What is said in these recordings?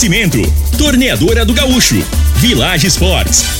Oferecimento: Torneadora do Gaúcho, Village Sports,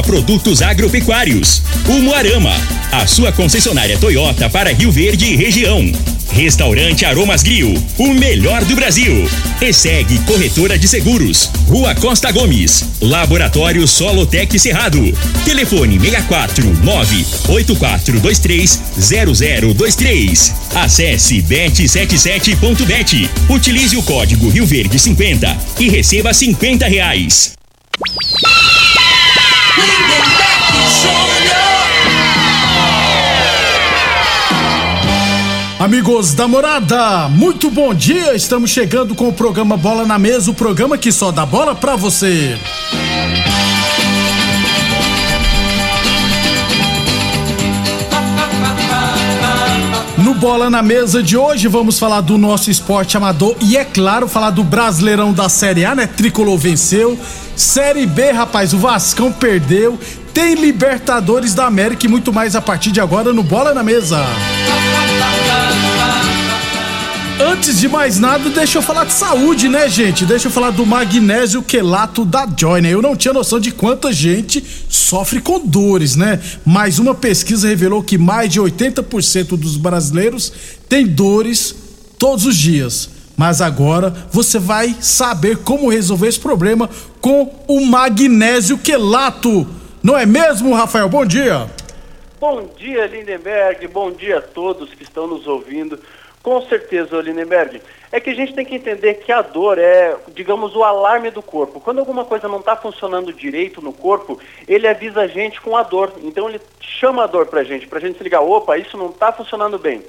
Produtos Agropecuários. O Moarama, a sua concessionária Toyota para Rio Verde e região. Restaurante Aromas Grill, o melhor do Brasil. E segue Corretora de Seguros, Rua Costa Gomes, Laboratório Solotec Cerrado. Telefone 64 98423 0023. Acesse bet77.bet. Utilize o código Rio Verde 50 e receba 50 reais. Amigos da morada, muito bom dia! Estamos chegando com o programa Bola na Mesa o programa que só dá bola pra você. No Bola na Mesa de hoje vamos falar do nosso esporte amador e, é claro, falar do Brasileirão da Série A, né? Tricolor venceu. Série B, rapaz, o Vascão perdeu. Tem Libertadores da América e muito mais a partir de agora no Bola na Mesa. Antes de mais nada, deixa eu falar de saúde, né, gente? Deixa eu falar do magnésio quelato da Joy, né? Eu não tinha noção de quanta gente sofre com dores, né? Mas uma pesquisa revelou que mais de 80% dos brasileiros têm dores todos os dias. Mas agora você vai saber como resolver esse problema com o magnésio quelato. Não é mesmo, Rafael? Bom dia. Bom dia, Lindenberg. Bom dia a todos que estão nos ouvindo. Com certeza, Lindenberg. É que a gente tem que entender que a dor é, digamos, o alarme do corpo. Quando alguma coisa não está funcionando direito no corpo, ele avisa a gente com a dor. Então ele chama a dor para a gente, para a gente se ligar, opa, isso não está funcionando bem.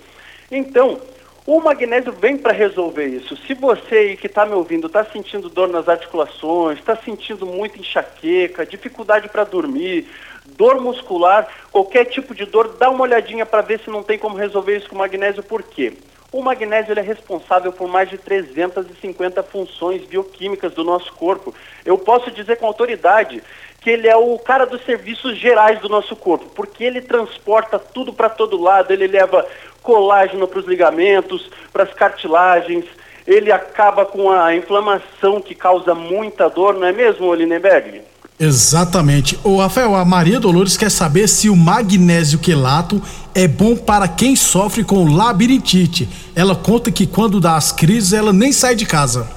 Então, o magnésio vem para resolver isso. Se você que está me ouvindo está sentindo dor nas articulações, está sentindo muita enxaqueca, dificuldade para dormir, dor muscular, qualquer tipo de dor, dá uma olhadinha para ver se não tem como resolver isso com magnésio. Por quê? O magnésio é responsável por mais de 350 funções bioquímicas do nosso corpo. Eu posso dizer com autoridade que ele é o cara dos serviços gerais do nosso corpo, porque ele transporta tudo para todo lado, ele leva colágeno para os ligamentos, para as cartilagens, ele acaba com a inflamação que causa muita dor, não é mesmo, Lindenberg? Exatamente. O Rafael, a Maria Dolores quer saber se o magnésio quelato é bom para quem sofre com labirintite. Ela conta que quando dá as crises, ela nem sai de casa.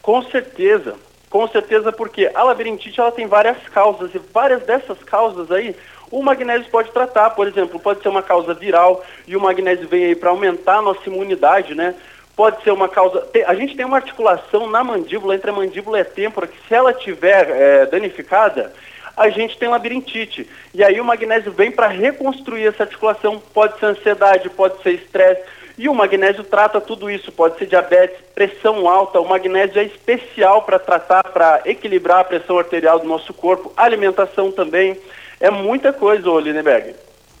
Com certeza. Com certeza, porque a labirintite ela tem várias causas e várias dessas causas aí o magnésio pode tratar. Por exemplo, pode ser uma causa viral e o magnésio vem aí para aumentar a nossa imunidade, né? pode ser uma causa. A gente tem uma articulação na mandíbula, entre a mandíbula e a têmpora, que se ela tiver é, danificada, a gente tem labirintite. E aí o magnésio vem para reconstruir essa articulação. Pode ser ansiedade, pode ser estresse. E o magnésio trata tudo isso, pode ser diabetes, pressão alta. O magnésio é especial para tratar, para equilibrar a pressão arterial do nosso corpo. Alimentação também. É muita coisa, Lindenberg.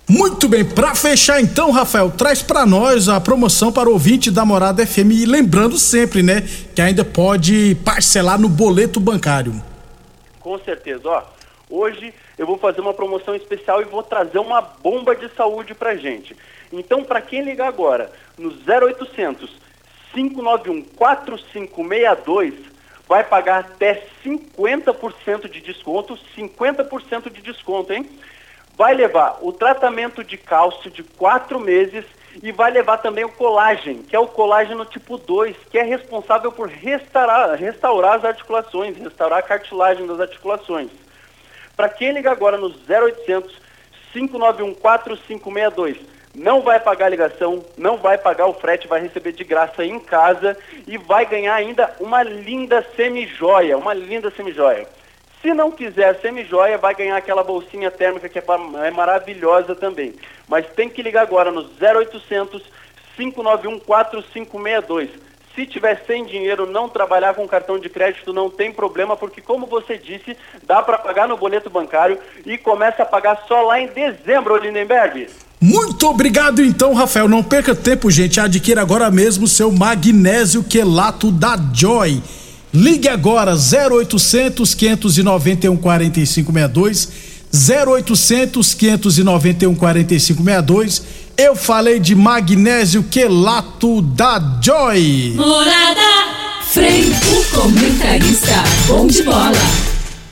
Muito bem, para fechar então, Rafael, traz para nós a promoção para o ouvinte da Morada FM e lembrando sempre, né, que ainda pode parcelar no boleto bancário. Com certeza, ó. Hoje eu vou fazer uma promoção especial e vou trazer uma bomba de saúde pra gente. Então, para quem ligar agora no 0800 591 4562, vai pagar até 50% de desconto, 50% de desconto, hein? vai levar o tratamento de cálcio de quatro meses e vai levar também o colágeno, que é o colágeno tipo 2, que é responsável por restaurar, restaurar as articulações, restaurar a cartilagem das articulações. Para quem liga agora no 0800 591 4562, não vai pagar a ligação, não vai pagar o frete, vai receber de graça em casa e vai ganhar ainda uma linda semi-joia, uma linda semi-joia. Se não quiser semi-joia, vai ganhar aquela bolsinha térmica que é, é maravilhosa também. Mas tem que ligar agora no 0800 591 4562. Se tiver sem dinheiro, não trabalhar com cartão de crédito não tem problema, porque como você disse, dá para pagar no boleto bancário e começa a pagar só lá em dezembro, Lindenberg. Muito obrigado então, Rafael. Não perca tempo, gente. Adquira agora mesmo seu magnésio quelato da Joy. Ligue agora 0800 591 4562 0800 591 4562. Eu falei de magnésio quelato da Joy. Morada Frei, o comentarista bom de bola.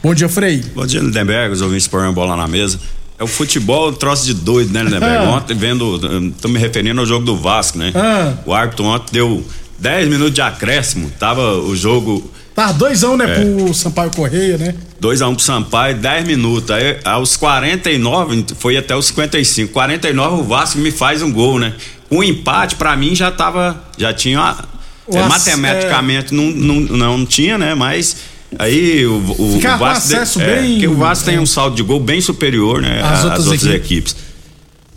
Bom dia, Frei. Bom dia, Lindenberg, os ouvintes põem bola na mesa. É o futebol um troço de doido, né, Lindenberg? Ah. Ontem vendo, tô me referindo ao jogo do Vasco, né? Ah. O árbitro ontem deu 10 minutos de acréscimo, tava o jogo. Tá, doisão, né, é, pro Sampaio Correia, né? 2x1 um pro Sampaio, 10 minutos. Aí, aos 49, foi até os 55. 49, o Vasco me faz um gol, né? O empate, para mim, já tava. Já tinha. É, matematicamente é... Não, não, não tinha, né? Mas Aí o, o, o Vasco, de, é, bem, o Vasco tem um saldo de gol bem superior, né, às outras, outras equipes. equipes.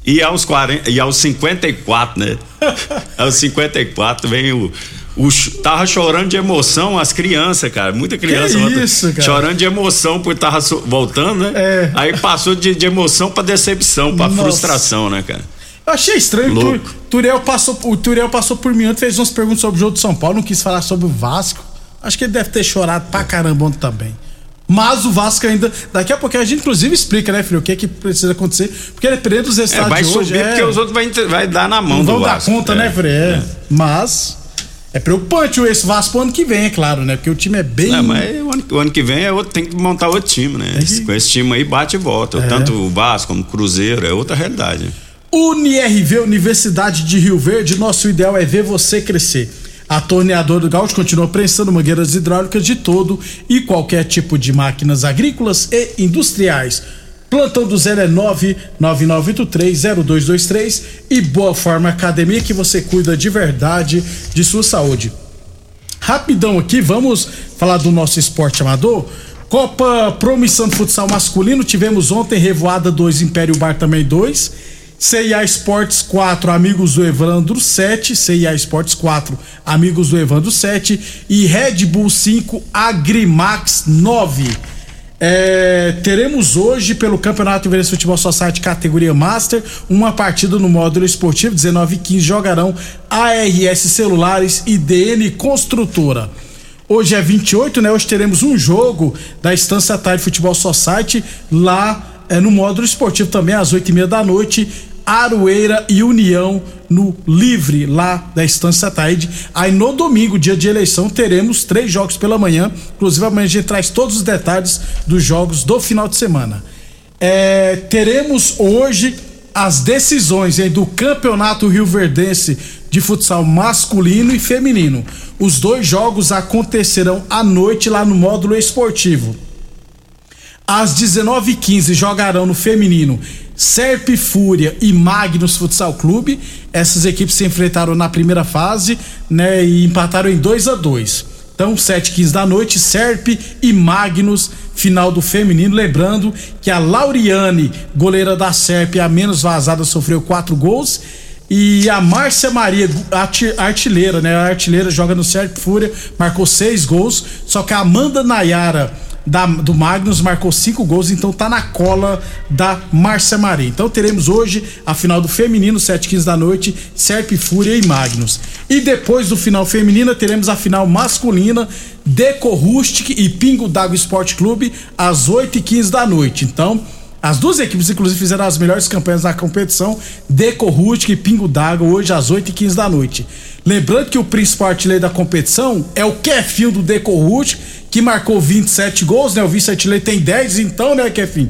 E aos 40, e aos 54, né? aos 54 vem o o, tava chorando de emoção as crianças, cara. Muita criança isso, cara? chorando de emoção por tava voltando, né? É. Aí passou de, de emoção para decepção, para frustração, né, cara? Eu achei estranho Louco. que o Turiel passou, o Turiel passou por mim antes, fez umas perguntas sobre o jogo de São Paulo, não quis falar sobre o Vasco. Acho que ele deve ter chorado pra caramba ontem também. Mas o Vasco ainda. Daqui a pouco a gente, inclusive, explica, né, filho, o que é que precisa acontecer. Porque dependendo dos resultados é, vai de hoje. Subir é... porque os outros vai, vai dar na mão Não vão dar conta, é, né, Fred? É. é. Mas. É preocupante esse Vasco pro ano que vem, é claro, né? Porque o time é bem. Não, mas o ano, o ano que vem é outro, tem que montar outro time, né? Esse, com esse time aí bate e volta. É. Tanto o Vasco como o Cruzeiro, é outra realidade. UniRV, Universidade de Rio Verde, nosso ideal é ver você crescer. A torneadora do Gaúcho continua prensando mangueiras hidráulicas de todo e qualquer tipo de máquinas agrícolas e industriais. Plantão do zero é 999830223 e Boa Forma Academia que você cuida de verdade de sua saúde. Rapidão aqui, vamos falar do nosso esporte amador. Copa Promissão de Futsal Masculino, tivemos ontem Revoada 2, Império Bar também 2. CIA Esportes 4, Amigos do Evandro 7, CIA Esportes 4, Amigos do Evandro 7 e Red Bull 5, Agrimax 9. É, teremos hoje pelo Campeonato Inverso Futebol Society categoria Master uma partida no módulo esportivo 19 e 15 jogarão ARS Celulares e DN Construtora. Hoje é 28, né? Hoje teremos um jogo da Estância Tarde Futebol Society lá é, no módulo esportivo também, às oito e meia da noite, Aroeira e União no Livre, lá da Estância Taide. Aí no domingo, dia de eleição, teremos três jogos pela manhã. Inclusive, amanhã a gente traz todos os detalhes dos jogos do final de semana. É, teremos hoje as decisões hein, do Campeonato Rio Verdense de futsal masculino e feminino. Os dois jogos acontecerão à noite lá no módulo esportivo. Às 19h15 jogarão no feminino Serp Fúria e Magnus Futsal Clube. Essas equipes se enfrentaram na primeira fase, né, e empataram em 2 a 2. Então, 7 15 da noite, Serp e Magnus, final do feminino. Lembrando que a Lauriane, goleira da Serp, a menos vazada, sofreu quatro gols. E a Márcia Maria, artilheira, né? A artilheira joga no Serp Fúria, marcou seis gols. Só que a Amanda Nayara da, do Magnus, marcou cinco gols, então tá na cola da Márcia Maria. Então teremos hoje a final do feminino, 7h15 da noite, Serp Fúria e Magnus. E depois do final feminina, teremos a final masculina, Deco Rustic e Pingo d'Água Esporte Clube, às 8h15 da noite. Então, as duas equipes, inclusive, fizeram as melhores campanhas na competição, Deco Rustic e Pingo d'Água, hoje às 8h15 da noite. Lembrando que o principal artilheiro da competição é o Kefinho do Deco Rustic, que marcou 27 gols, né? O vice-artilheiro tem 10, então, né, Kefim?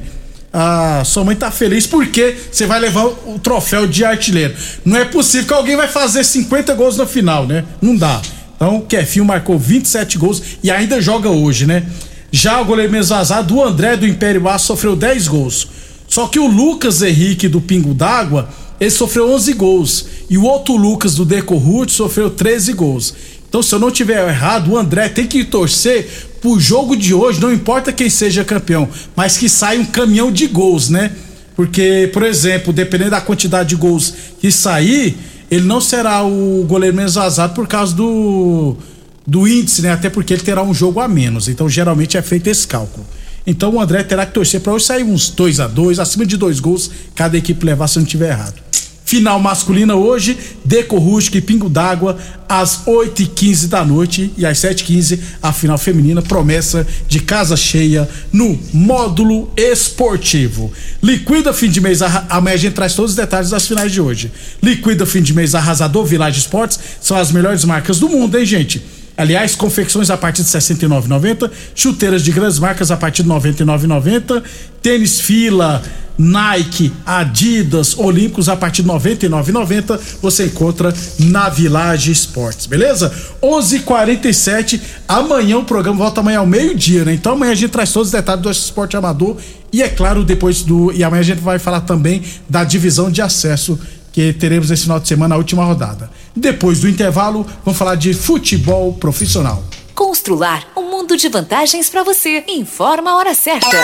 Ah, sua mãe tá feliz porque você vai levar o troféu de artilheiro. Não é possível que alguém vai fazer 50 gols no final, né? Não dá. Então, o Kefinho marcou 27 gols e ainda joga hoje, né? Já o goleiro mesmo vazado, o André do Império A sofreu 10 gols. Só que o Lucas Henrique do Pingo d'Água, ele sofreu 11 gols. E o outro Lucas do Deco Ruth sofreu 13 gols. Então, se eu não tiver errado, o André tem que torcer pro jogo de hoje, não importa quem seja campeão, mas que saia um caminhão de gols, né? Porque, por exemplo, dependendo da quantidade de gols que sair, ele não será o goleiro menos vazado por causa do, do índice, né? Até porque ele terá um jogo a menos. Então, geralmente é feito esse cálculo. Então, o André terá que torcer para hoje sair uns 2 a 2 acima de dois gols, cada equipe levar se não tiver errado. Final masculina hoje, Deco Rústico e Pingo d'Água, às 8h15 da noite e às 7h15 a final feminina, promessa de casa cheia no módulo esportivo. Liquida fim de mês, amanhã a gente traz todos os detalhes das finais de hoje. Liquida fim de mês arrasador, Village Esportes, são as melhores marcas do mundo, hein, gente? Aliás, confecções a partir de R$ 69,90, chuteiras de grandes marcas a partir de R$ 99,90, tênis fila, Nike, Adidas, Olímpicos a partir de 99,90 você encontra na Village Esportes, beleza? 11:47 amanhã o programa volta amanhã ao meio-dia, né? Então amanhã a gente traz todos os detalhes do esporte amador e é claro, depois do e amanhã a gente vai falar também da divisão de acesso que teremos esse final de semana a última rodada. Depois do intervalo, vamos falar de futebol profissional. Constrular um mundo de vantagens para você. Informa a hora certa.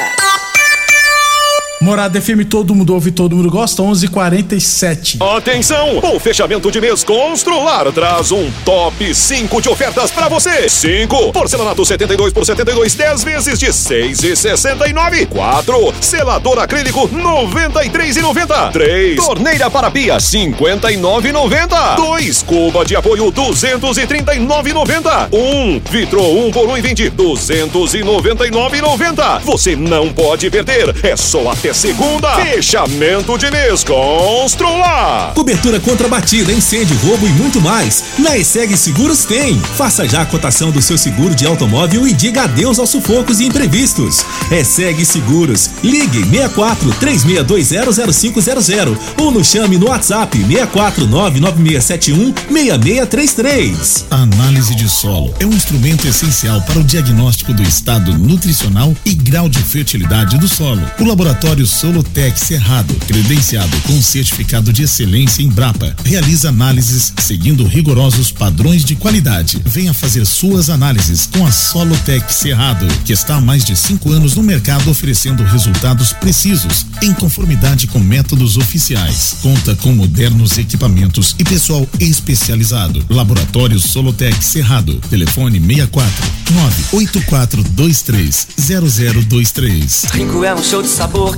Morada FM, todo mundo ouve, todo mundo gosta, 11:47. Atenção! O fechamento de mês Constrular traz um top 5 de ofertas para você. 5. Porcelanato 72 por 72, 10 vezes de 6,69. 4. Selador acrílico 93,90. 3. Torneira para pia 59,90. 2. Cuba de apoio 239,90. 1. Vitro 1 por 1,20 299,90. Você não pode perder. É só até segunda. Fechamento de mês Constrular. Cobertura contra batida, incêndio, roubo e muito mais. Na ESEG Seguros tem. Faça já a cotação do seu seguro de automóvel e diga adeus aos sufocos e imprevistos. ESEG Seguros. Ligue 64 36200500 ou nos chame no WhatsApp 64 99671 6633. A análise de solo é um instrumento essencial para o diagnóstico do estado nutricional e grau de fertilidade do solo. O laboratório Solotec Cerrado, credenciado com certificado de excelência em Brapa, realiza análises seguindo rigorosos padrões de qualidade. Venha fazer suas análises com a Solotec Cerrado, que está há mais de cinco anos no mercado oferecendo resultados precisos, em conformidade com métodos oficiais. Conta com modernos equipamentos e pessoal especializado. Laboratório Solotec Cerrado. Telefone 64 98423 0023. Rinco é um show de sabor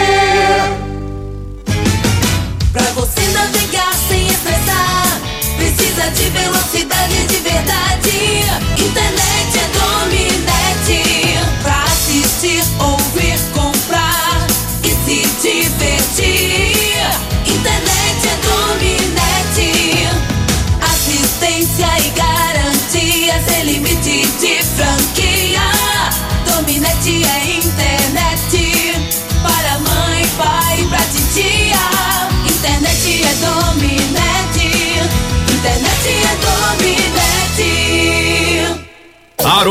Pra você navegar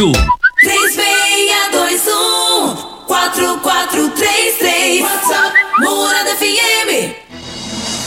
3621 4433 WhatsApp Morada FM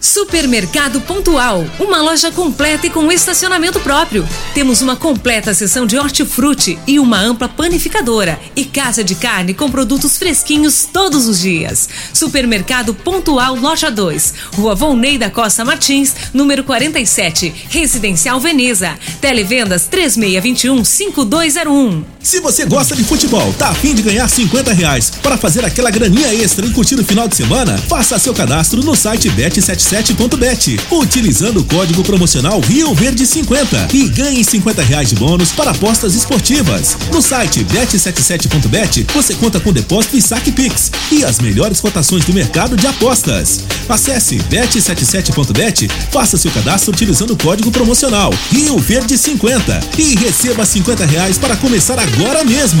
Supermercado Pontual, uma loja completa e com estacionamento próprio. Temos uma completa seção de hortifruti e uma ampla panificadora e casa de carne com produtos fresquinhos todos os dias. Supermercado Pontual Loja 2, Rua Volney da Costa Martins, número 47, Residencial Veneza. Televendas 3621-5201. Se você gosta de futebol, tá afim de ganhar 50 reais para fazer aquela graninha extra e curtir o final de semana, faça seu cadastro no site bet77.bet, utilizando o código promocional Rio Verde 50 e ganhe 50 reais de bônus para apostas esportivas. No site bet77.bet você conta com depósito e saque Pix e as melhores cotações do mercado de apostas. Acesse bet77.bet, faça seu cadastro utilizando o código promocional Rio Verde 50 e receba 50 reais para começar agora mesmo.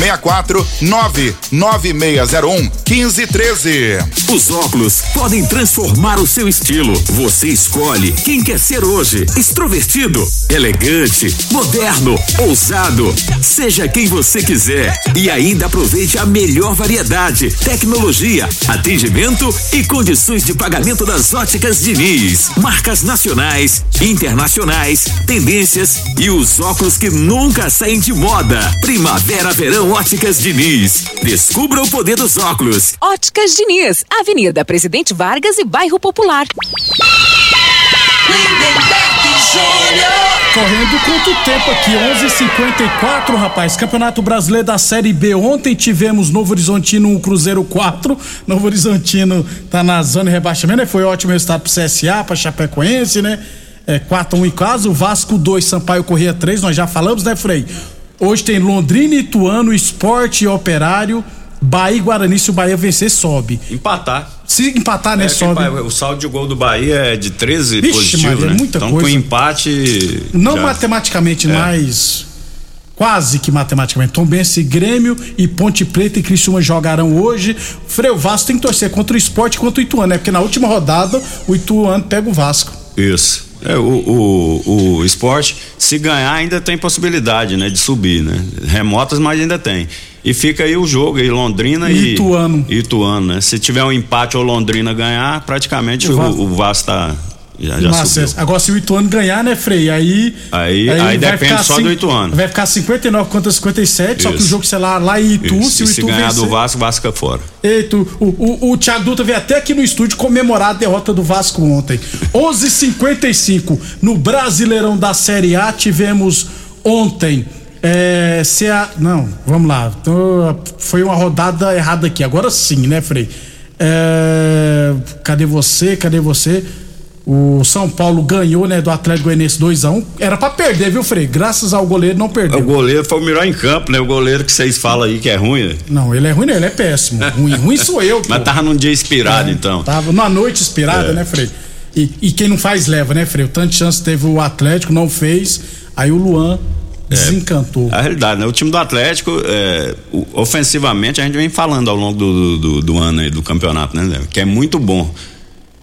64 99601 1513. Os óculos podem transformar o seu estilo. Você escolhe quem quer ser hoje. Extrovertido, elegante, moderno, ousado. Seja quem você quiser. E ainda aproveite a melhor variedade, tecnologia, atendimento e condições de pagamento das óticas Diniz. Marcas nacionais, internacionais, tendências e os óculos que nunca saem de moda. Primavera, verão, óticas Diniz. Descubra o poder dos óculos. Óticas Diniz, Avenida Presidente Vargas e Bairro Popular. Correndo quanto tempo aqui? 11:54, rapaz. Campeonato Brasileiro da Série B. Ontem tivemos Novo Horizontino 1, Cruzeiro 4. Novo Horizontino tá na zona de rebaixamento, né? Foi ótimo resultado pro CSA, pra Chapecoense, né? É 4 1 em casa, o Vasco 2, Sampaio Corrêa 3, nós já falamos, né, Frei? Hoje tem Londrina, Ituano, Esporte e Operário, Bahia e Guarani, se o Bahia vencer, sobe. Empatar. Se empatar, né, É, sobe. O saldo de gol do Bahia é de 13 Vixe, positivo, Maria, né? muita então coisa. com empate. Não já- matematicamente, É. mas quase que matematicamente. Tombense, Grêmio e Ponte Preta e Criciúma jogarão hoje. Freio Vasco tem que torcer contra o esporte e contra o Ituano, né? Porque na última rodada o Ituano pega o Vasco. Isso. É, o, o, o esporte, se ganhar, ainda tem possibilidade, né? De subir, né? Remotas, mas ainda tem. E fica aí o jogo aí, Londrina e. Ituano. Ituano, né? Se tiver um empate ou Londrina ganhar, praticamente O o, Vasco- o Vasco tá. Já, já subiu. Agora, se o Ituano ganhar, né, Frei? Aí. Aí, aí, vai depende só cin- do Ituano. Vai ficar 59 contra 57, só que o Isso. jogo, sei lá, lá em Itu, Isso. se o se Itu ganhar vencer. do Vasco, Vasco fica fora. Eita, o, o, o Thiago Dutra veio até aqui no estúdio comemorar a derrota do Vasco ontem. 11:55 no Brasileirão da Série A tivemos ontem. É, CA, não, vamos lá. Foi uma rodada errada aqui. Agora sim, né, Frei? É, cadê você? Cadê você? O São Paulo ganhou, né, do Atlético Goianiense 2x1. Era pra perder, viu, Frei? Graças ao goleiro não perdeu. O goleiro foi o melhor em campo, né? O goleiro que vocês falam aí que é ruim, né? Não, ele é ruim, não, ele é péssimo. Ruim, ruim sou eu. Mas pô. tava num dia inspirado, então. Tava numa noite inspirada, É. né, Frei? E, e quem não faz leva, né, Frei? Tanto chance teve o Atlético, não fez. Aí o Luan É. desencantou. A realidade, né? O time do Atlético, é, ofensivamente, a gente vem falando ao longo do, do, do ano aí, do campeonato, né, Léo? Que é muito bom.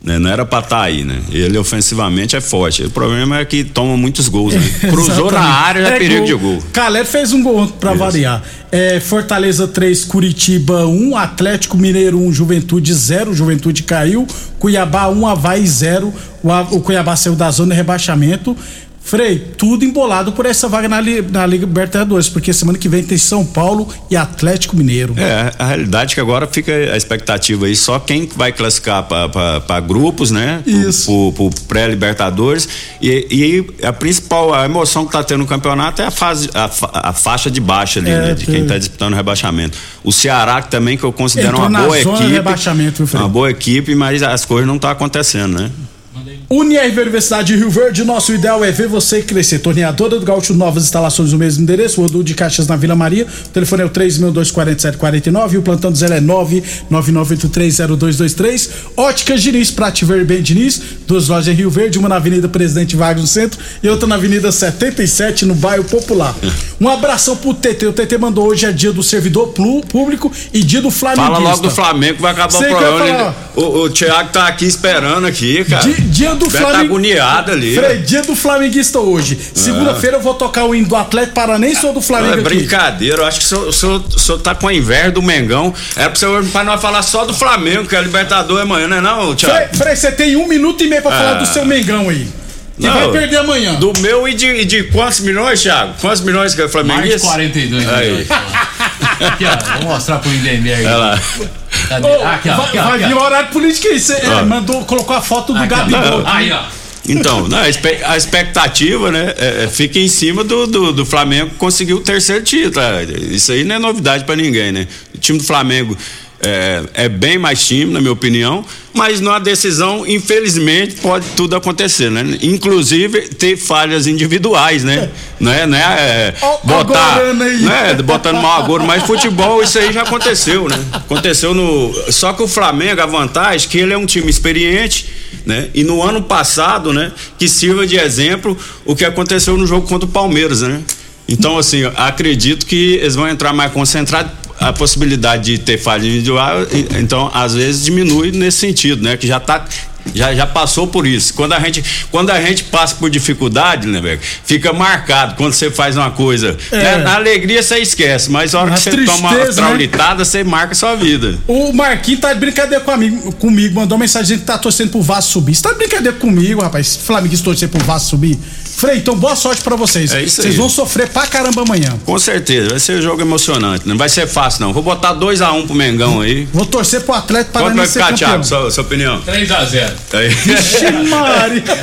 Né? Não era pra estar aí, né? Ele ofensivamente é forte. O problema é que toma muitos gols, né? Cruzou na área, já é perigo de gol. Caleb fez um gol pra variar. É, Fortaleza 3, Curitiba 1, Atlético Mineiro 1, Juventude 0, Juventude caiu. Cuiabá 1, Havaí 0. O, o Cuiabá saiu da zona de rebaixamento. Frei, tudo embolado por essa vaga na, na Liga Libertadores, porque semana que vem tem São Paulo e Atlético Mineiro. É, a realidade é que agora fica a expectativa aí, só quem vai classificar para grupos, né? Isso. Pro, pro pré-libertadores. E, e a principal, a emoção que tá tendo no campeonato é a, fase, a, a faixa de baixa ali, É, né? De quem tem. tá disputando o rebaixamento. O Ceará que também, que eu considero Entrou uma boa equipe. rebaixamento, viu, Frei? Uma boa equipe, mas as coisas não estão acontecendo, né? Unirv Universidade de Rio Verde, nosso ideal é ver você crescer. Torneadora do Gaúcho, novas instalações no mesmo endereço, Rodul de Caixas na Vila Maria. O telefone é o 3.24749 e o plantão do Zé é 999830223. Óticas Diniz, pra te ver bem, Diniz. Duas lojas em Rio Verde, uma na Avenida Presidente Vargas no centro e outra na Avenida 77 no bairro Popular. Um abração pro TT. O TT mandou hoje é dia do servidor público e dia do Flamenguista. Fala logo do Flamengo vai acabar Sei o programa. falar. O, o Thiago tá aqui esperando aqui, cara. Di- dia do tá Flamengo. agoniado ali. Frei, dia do Flamenguista hoje. Segunda-feira eu vou tocar o hino do Atlético Paranense ou do Flamengo Não, é aqui? brincadeira, eu acho que o senhor, o senhor- o senhor tá com a inveja do Mengão. Era pra, senhor, pra nós falar só do Flamengo, que a Libertador é amanhã, não é não, Thiago? Frei, você tem um minuto e meio pra falar Ah. do seu Mengão aí. Que Não, vai perder amanhã. Do meu e de, de quantos milhões, Thiago? Quantos milhões que é o Flamengo? Mais de 42 Aí. milhões. Aqui, ó, vou mostrar pro Lindenberg. Olha lá. Cadê? Ô, aqui, ó, vai aqui, ó, vai aqui, vir ó. o horário político aí. Você é, Ó. mandou, colocou a foto do. Gabigol. Aí, ó. Então, não, a expectativa, né, é- é, fica em cima do, do, do Flamengo conseguir o terceiro título. é, Isso aí não é novidade pra ninguém, né? O time do Flamengo é, é bem mais time, na minha opinião, mas numa decisão, infelizmente, pode tudo acontecer, né? Inclusive ter falhas individuais, né? Não é, né? É, botar, né? Botando mal agouro, mas futebol isso aí já aconteceu, né? Aconteceu no. Só que o Flamengo, a vantagem é que ele é um time experiente, né? E no ano passado, né? Que sirva de exemplo o que aconteceu no jogo contra o Palmeiras, né? Então, assim, acredito que eles vão entrar mais concentrados. A possibilidade de ter falha individual, então, às vezes diminui nesse sentido, né? Que já tá. Já, já passou por isso. Quando a gente, quando a gente passa por dificuldade, né, velho? Fica marcado quando você faz uma coisa. É. né? Na alegria você esquece, mas na hora Na que você toma uma né? traulitada, você marca a sua vida. O Marquinhos tá de brincadeira comigo, comigo mandou uma mensagem que tá torcendo pro Vasco subir. Você tá de brincadeira comigo, rapaz? Flamenguista torcer pro Vasco subir. Frei, então boa sorte pra vocês. É isso Vocês aí. vão sofrer pra caramba amanhã. Com certeza, vai ser um jogo emocionante. Não vai ser fácil, não. Vou botar 2x1 um pro Mengão aí. Vou torcer pro Atlético Quanto vai ficar. Thiago? Sua, sua opinião? 3x0. Aí. Vixe, Mari.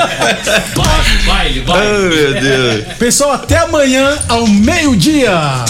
Vai, vai, vai. Ai, meu Deus. Pessoal, até amanhã ao meio-dia.